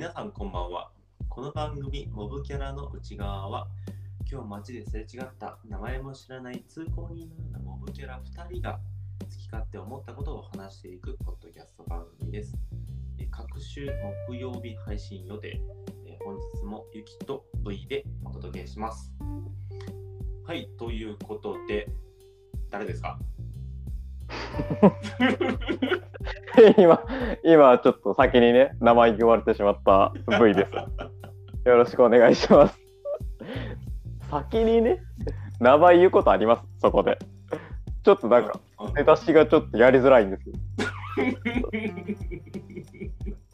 皆さんこんばんは。この番組、モブキャラの内側は、今日街ですれ違った名前も知らない通行人のようなモブキャラ2人が好き勝手思ったことを話していくポッドキャスト番組です。え各週木曜日配信予定。え本日もゆきと V でお届けします。はい、ということで、誰ですか？今、今ちょっと先にね、名前言われてしまった V です。よろしくお願いします。先にね、名前言うことあります、そこで。ちょっとなんか、出だしがちょっとやりづらいんですけど、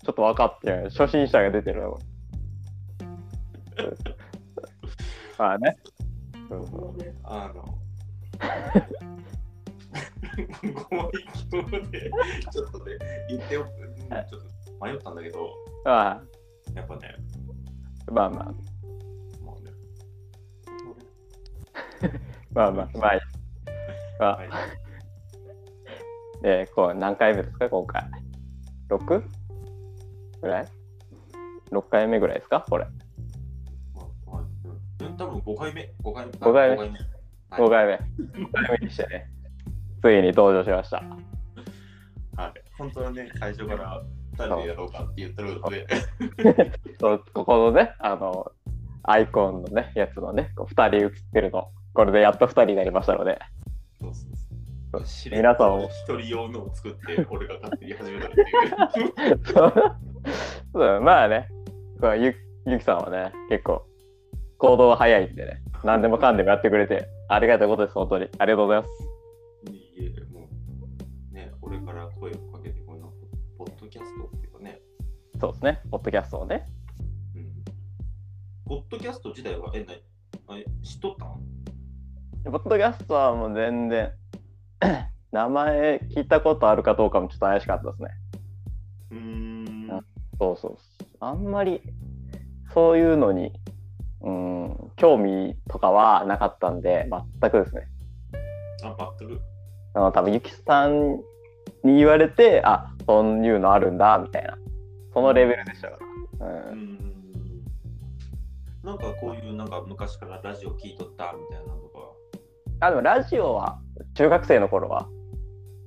ちょっと分かってない。初心者が出てるの。まあね。そうそうあの、ご意見で、ちょっとね、言っておく、うんちょっと迷ったんだけど、あやっぱね、あまあまあ、もうね、まあまあ、まあ。まあはい、で、こう何回目ですか、今回。6? ぐらい ?6 回目ぐらいですか、これ。多分5回目、5回目、五回目あ五目5回目。5回目にしてね。ついに登場しました。はい、本当はね、最初から2人でやろうかって言ってるので、そうここのね、あの、アイコンのね、やつのね、こう2人映ってるの。これでやっと2人になりましたので。そうそうそそう皆さんもと一人用のを作って、俺が勝手に始めたっていう。そうまあね、ゆゆきさんはね、結構行動が早いんでね、何でもかんでもやってくれて、ありがたいことです、本当に。ありがとうございます。声をかけて、このポッドキャストっていうかね、そうですね、ポッドキャストをね。うん。ポッドキャスト自体は、え、なあれ知っとったん？ポッドキャストはもう全然、名前聞いたことあるかどうかもちょっと怪しかったですね。うーん。あそうそう。あんまりそういうのに、うん、興味とかはなかったんで、全くですね。あ、全く。あの多分ゆきさんに言われて、あそういうのあるんだみたいな、そのレベルでしたから。うん、ん。なんかこういう、なんか昔からラジオ聞いとったみたいなのとか。あでもラジオは中学生の頃は、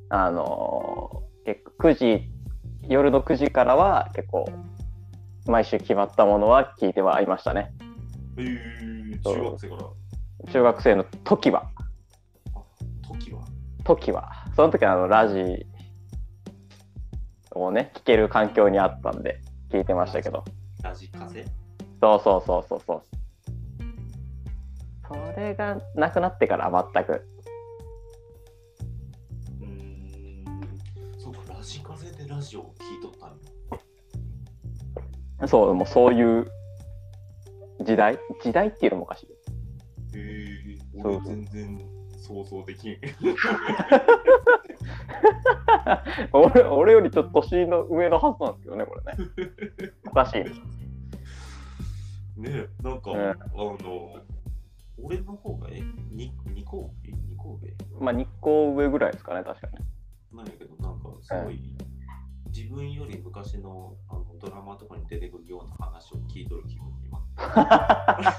あのー結構9時、夜の9時からは結構毎週決まったものは聞いてはいましたね。えー、中学生から。中学生の時は、あ、時は？時は、その時はあのラジをね、聞ける環境にあったんで聞いてましたけど。ラジカセ？そうそうそうそうそう。それがなくなってから全く。うーん。そうか、ラジカセでラジオを聞いとったんや。そう、もうそういう時代？時代っていうのもおかしい。へえそう俺全然想像できん。俺俺よりちょっと年の上のはずなんですけどね、これね。おかしい。ねえ、なんか、うんあの、俺の方がえ、に二個上二個上まあ、日光上ぐらいですかね、確かに。なんやけど、なんかすごい、自分より昔のあのドラマとかに出てくるような話を聞いとる気分に今。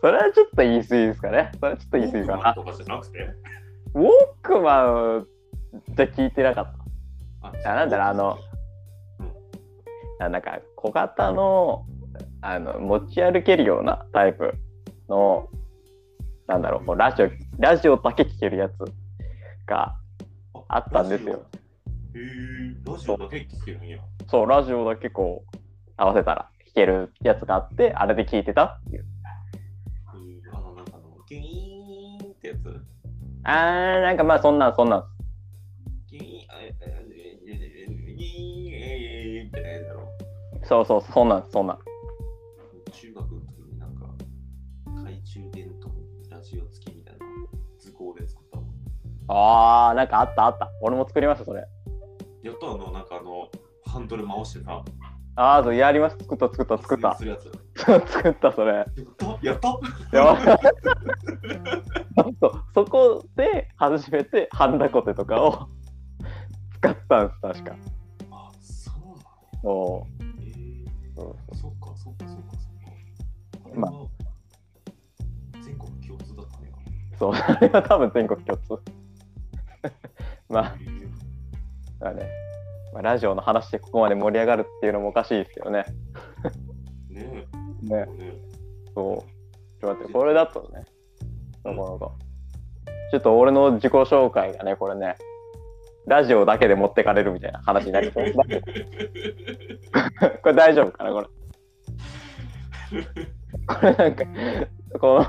それはちょっと言い過ぎですかね。それはちょっと言い過ぎかな。とかじゃなくて？ウォークマンじゃ聞いてなかっああなんだろうあのうんた。なんか小型のあの持ち歩けるようなタイプの、なんだろう、ラジオ、ラジオだけ聞けるやつがあったんですよ。へえラジオだけ聞けるんや。そう、ラジオだけこう合わせたら聞けるやつがあって、あれで聞いてたっていう。あの、なんかあの、ギュイーンってやつあー、なんかまあそんなんそんなん。そうそう、そんなんそんなん。中学の時になんか、懐中電灯ラジオ付きみたいな図工で作ったもん。あー、なんかあったあった。俺も作りました、それ。やったのなんかあの、ハンドル回してさ、あー、そうやります。作った作った作った。作った、それ。やったやったやばそうそこで初めてハンダコテとかを使ったんです確か。あ、そうなそえー、そうそっかそっかそっか。そっか。まは全国共通だったね。う、そう、あれは多分全国共通。まあ、えー。まあね、まあ、ラジオの話でここまで盛り上がるっていうのもおかしいですけどね。ねね。え、、ねそう。ちょっと待って、これだとね、ちょっと俺の自己紹介がね、これね、ラジオだけで持ってかれるみたいな話になりそう。これ大丈夫かな、これ。これなんか、こ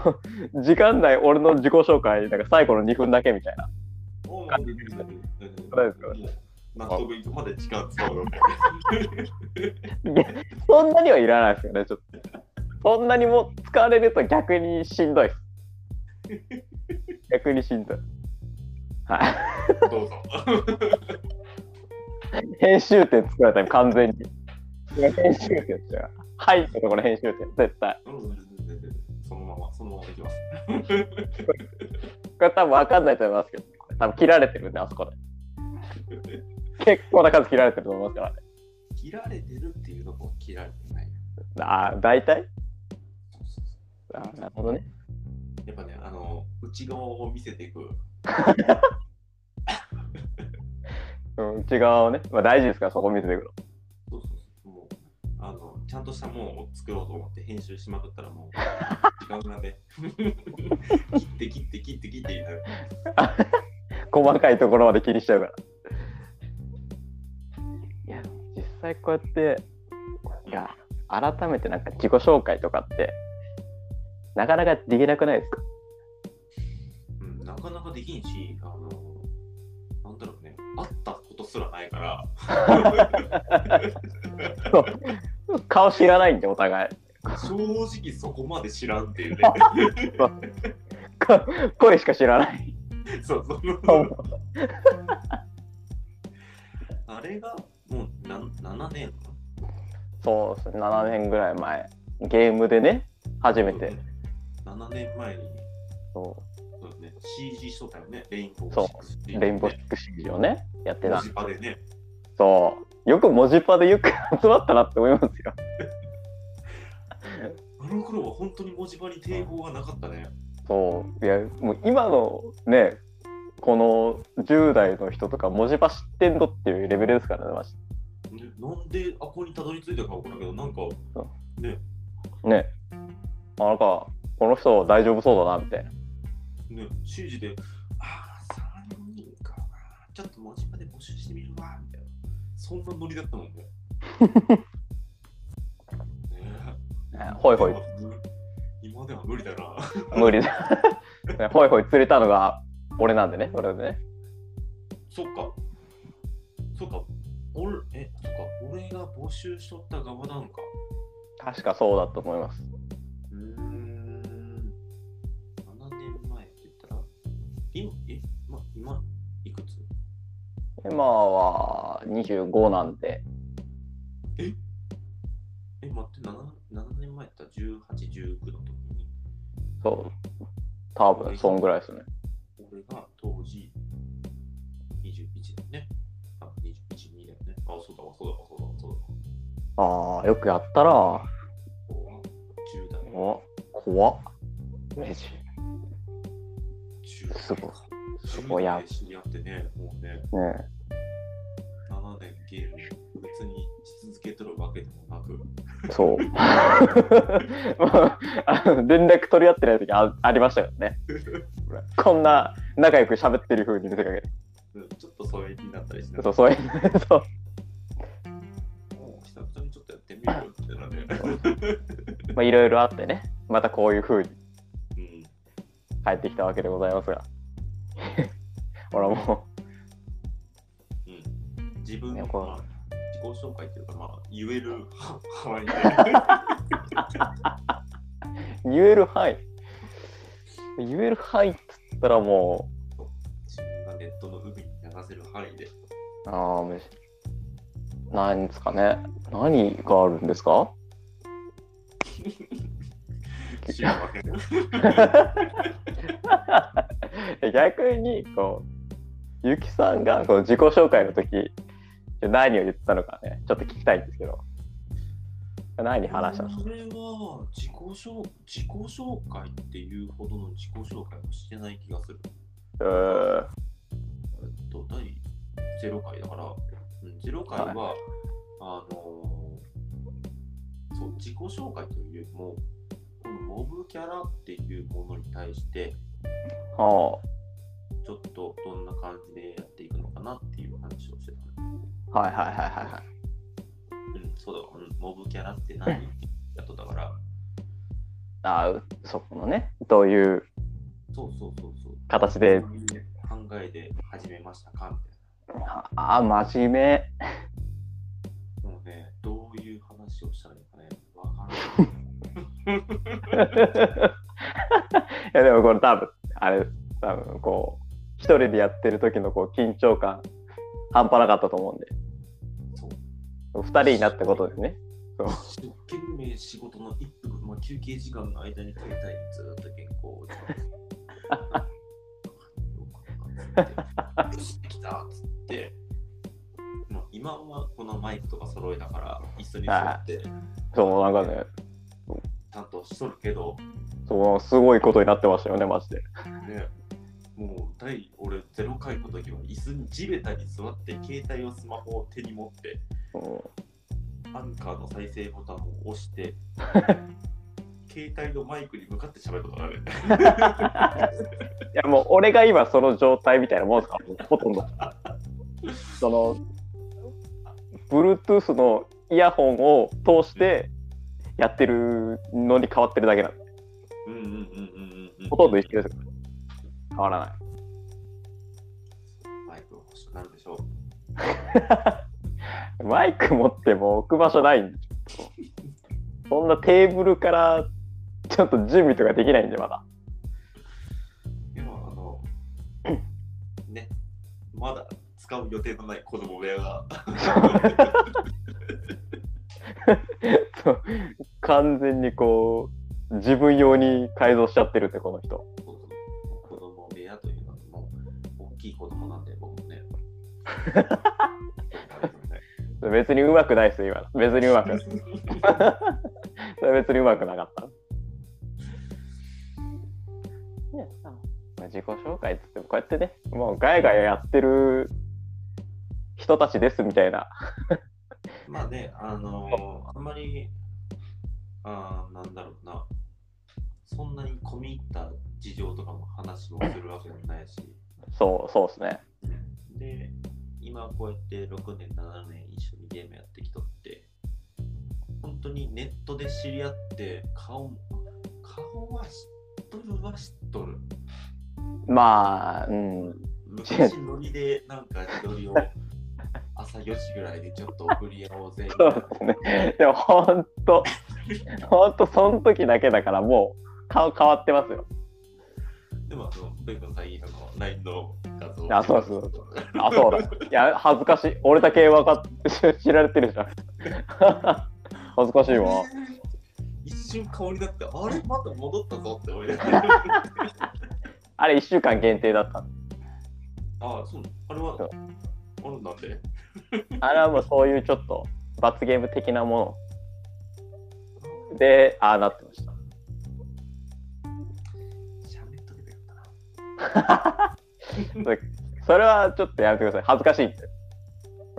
の時間内、俺の自己紹介、なんか最後の2分だけみたいな。おー大丈夫ですかもう納得いくまで時間使うそんなにはいらないですよね、ちょっと。そんなにも使われると逆にしんどいです。逆にしんどい。はい。どうぞ。編集点作られたよ完全に。今編集点ですよ。はいってところ編集点、絶対。うんそのまま、そのままいきます。これ多分分かんないと思いますけど、多分切られてるんで、あそこで。結構な数切られてると思いますからね。切られてるっていうのも切られてない。ああ、大体？あーなるほどね。うやっぱね、あの、内側を見せていく。うん、内側をね、まあ大事ですから、そこ見せてくる。そうそうそう。もう、あの、ちゃんとしたものを作ろうと思って編集しまくったらもう、時間がね、切って切って切って切っていいのよ。細かいところまで気にしちゃうから。いや、実際こうやって、いや、改めてなんか自己紹介とかって、なかなかできなくないですか？うん、なかなかできんし、あの、なんだろうね、会ったことすらないから、顔知らないんで、お互い。正直そこまで知らんっていうね。こ声しか知らない。そうそう。あれがもうなん7年そうですね、7年ぐらい前。ゲームでね、初めて。7年前にそそうね CG しとったよね、レインボーシックスう、レインボーシックス CG をね、やってた文。字パでね。そう。よく文字パでよく集まったなって思いますよ。あの頃は本当に文字パに抵抗がなかったね。そう。いや、もう今のね、この10代の人とか文字パ知ってんのっていうレベルですからね、マジねなんであこにたどり着いたかわからんけど、なんかね、でね。あなんか、この人大丈夫そうだな、みたいな。ね、CG で、ああ、3人かな。ちょっと文字パで募集してみるわ、みたいな。そんなノリだったもんね。ねねほいほい、今では無理だな。無理だ。ねほいほい釣れたのが俺なんでね、それでね。そっか。そっか。俺、え、そっか。俺が募集しとった側なのか。確かそうだと思います。今、え、ま、今、いくつ？今は25なんで、え、待って、7, 7年前って言ったら18、19の時に、そう、多分そんぐらいですね。俺が当時21だよね。あ、21、2だよね。あ、そうだわ、そうだわ、そうだわ、そうだわ。ああ、よくやったら、ここは10代。お怖っ。メジ？10代すごいか。すごいや10代で知り合ってね、もうね、ね7年ゲーム別にし続けとるわけでもなく、えそう。連絡取り合ってない時あありましたからね。こんな仲良く喋ってる風に見せかけて。うんちょっと疎遠になったりして、そう、そういう、そう。もう久々にちょっとやってみるよってなね。まあ、いろいろあってね、またこういう風にうん帰ってきたわけでございますが。ほらもう。ん。自分の、ねこう。まあ、自己紹介っていうか、まあ、言える 範囲 言える範囲。言える範囲っつったらも自分がネットの海に流せる範囲で、う、ああ、めし。何ですかね。何があるんですか？知らんわけね。逆にこうゆきさんがこう自己紹介の時何を言ったのかね、ちょっと聞きたいんですけど。何話したの？これは自己紹自己紹介っていうほどの自己紹介をしてない気がする。えっと、第0回だから、うん、0回は、あのーそう、自己紹介というよりも、モブキャラっていうものに対して、はちょっとどんな感じでやっていくのかなっていう話をしてたはいはいはいはいはい。うん、そうだモブキャラって何やっとったから、ああ、そこのね、どういうそうそうそうそう。形で考えで始めましたかみたいああ、真面目。な。もうね、どういう話をしたらいいのかね、わからない。いやでもこれ多分あれ多分こう一人でやってる時のこう緊張感半端なかったと思うんで。そう。二人になったことですね。そう。一生懸命仕事の一分、まあ、休憩時間の間に携帯にずっと原稿をよし、できたっつって、今はこのマイクとか揃えたから、一緒に座って、そうなんかねちゃんとしとるけど、そうすごいことになってましたよねマジで。ね、もう第俺0回の時は椅子に地べたに座って携帯をスマホを手に持ってう。んアンカーの再生ボタンを押して 携帯のマイクに向かって喋ることがある。いやもう俺が今その状態みたいなもんですか？らほとんど。その Bluetooth のイヤホンを通してやってるのに変わってるだけなんでうんうんうんうんうん。ほとんど一緒ですから変わらない。マイクが欲しくなるでしょう。マイク持っても置く場所ないんでそんなテーブルからちょっと準備とかできないんでまだ。いや、あの、ね、まだ使う予定のない子供部屋が。そう完全にこう自分用に改造しちゃってるってこの人。子供部屋というのはもう大きい子供なんで、僕もね。別にうまくないですよ今の。別にうまくない。それ別にうまくなかった。自己紹介っつってもこうやってねもうガヤガヤやってる人たちですみたいな。まあね、あのーあんまり、あーなんだろうな、そんなに込み入った事情とかも話をするわけでもないし、そうそうですね。で、今こうやって6年、7年一緒にゲームやってきとって、本当にネットで知り合って、顔も、顔は知っとるは知っとる。まあうん。昔ノリでなんか自撮りを朝4時ぐらいでちょっと送り合おうぜそいうなですね。でもほんと ほんとその時だけだからもう顔変わってますよ。でも、あの、ベイ君最近あの LINE の画像。あそうそう。あそうだ。いや恥ずかしい。俺だけ分かって知られてるじゃん。恥ずかしいわ。一瞬顔になって、あれまた戻ったぞって思いながら。あれ1週間限定だったああ、そう。あれはあれなんであれはもうそういうちょっと罰ゲーム的なものでああなってました。喋っとけばよかったな。それはちょっとやめてください。恥ずかしいって。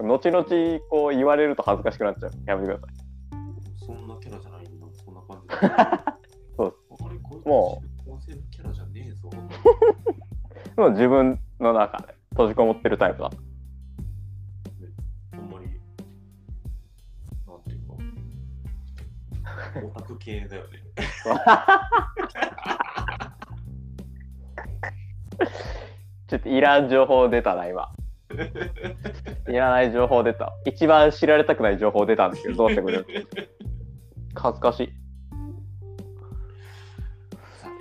後々こう言われると恥ずかしくなっちゃう。やめてください。そんなキャラじゃないんだ、そんな感じだ。そう。も男性のキャラじゃねえぞ。もう自分の中で閉じこもってるタイプだ。ほんオタク系だよね。ちょっといらん情報出たな今いらない情報出た一番知られたくない情報出たんですけどどうしてくれる？恥ずかしい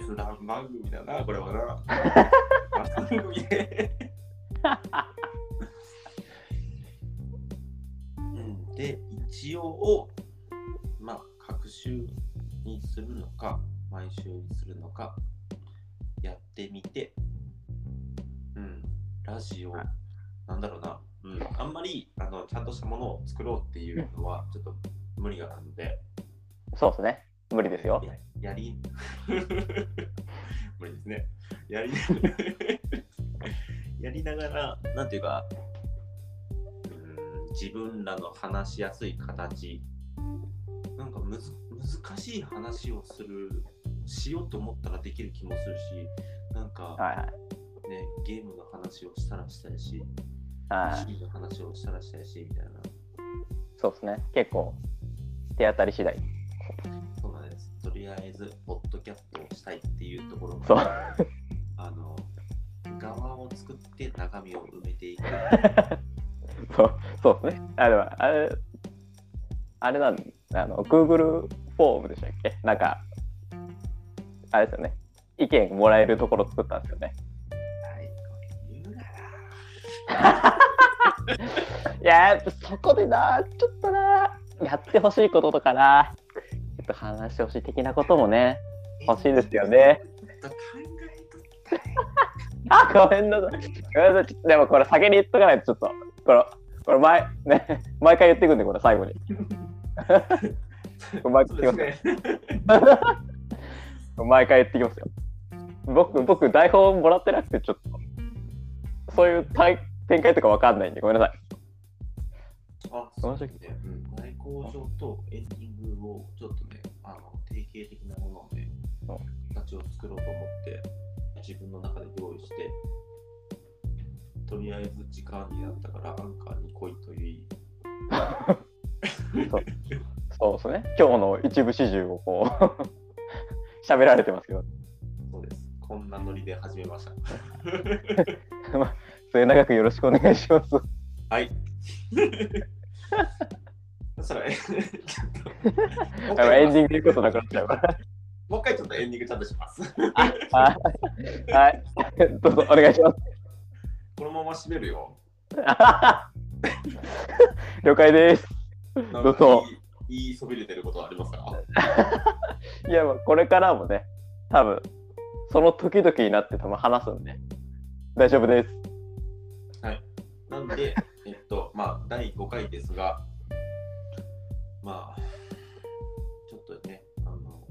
雑談番組だな、これはな。番組で。うん、で、一応、るのか、毎週にするのか、やってみて、うん、ラジオ、はいなんだろうな、うん、あんまりあのちゃんとしたものを作ろうっていうのはちょっと無理があるので、そうですね。無理ですよ。ややり 無理ですね。やり やりながら、なんていうか、うん自分らの話しやすい形、なんかむず難しい話をする、しようと思ったらできる気もするし、なんか、はいはい。ね、ゲームの話をしたらしたいし、はい、趣味の話をしたらしたいし、みたいな。そうですね。結構、手当たり次第。そうなんです。とりあえず、ポッドキャストをしたいっていうところそう。あの、側を作って中身を埋めていく。そうそうですね。あれは、あれ、あれなんあの、Google フォームでしたっけ？なんか、あれですよね。意見もらえるところ作ったんですよね。は い、やー、そこでな、ちょっとな、やってほしいこととかな、ちょっと話してほしい的なこともね、欲しいですよね。あ、ごめんなさい。ごめんなさい。でもこれ先に言っとかないと、ちょっと、これ、これ前、ね、毎回言ってくんで、これ最後に。これ毎回言ってきますよ。ね。毎回言ってきますよ。僕、僕、台本もらってなくて、ちょっと、そういう展展開とかわかんないんで、ごめんなさい。あ、そうですね。うん。内工場とエンディングをちょっとね、あの定型的なものをねう、形を作ろうと思って、自分の中で用意して、とりあえず時間になったからアンカーに来いと言い、そうですね。今日の一部始終をこう、喋られてますけど、そうです。こんなノリで始めました。末永くよろしくお願いします。はい。そしたら、えちょっともう一あの回エンディング言うことなくなっちゃうから。もう一回ちょっとエンディングちゃんとします。はい、はい、どうぞお願いします。このまま締めるよ。了解です。どうぞいい言いそびれてることはありますか？いや、まあこれからもね、多分その時々になって多分話すんで、大丈夫です。なんで、えっと、まあ、第5回ですが、まあ、ちょっとね、あの、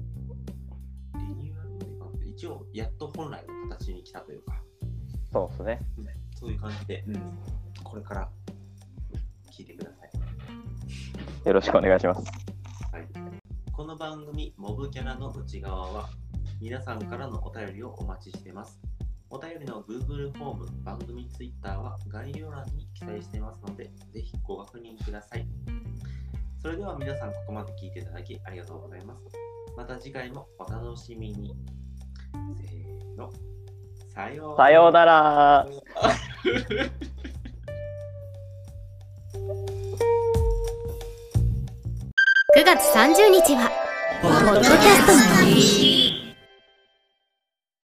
リニューアルまでいかんで一応、やっと本来の形に来たというか、そうですね。そういう感じで、これから聞いてください。よろしくお願いします。はい、この番組、モブキャラの内側は、皆さんからのお便りをお待ちしています。お便りの Google フォーム、番組 Twitter は概要欄に記載していますので、ぜひご確認ください。それでは皆さん、ここまで聞いていただきありがとうございます。また次回もお楽しみに。せーの。さようさようなら。月30日はポッドキャストの日。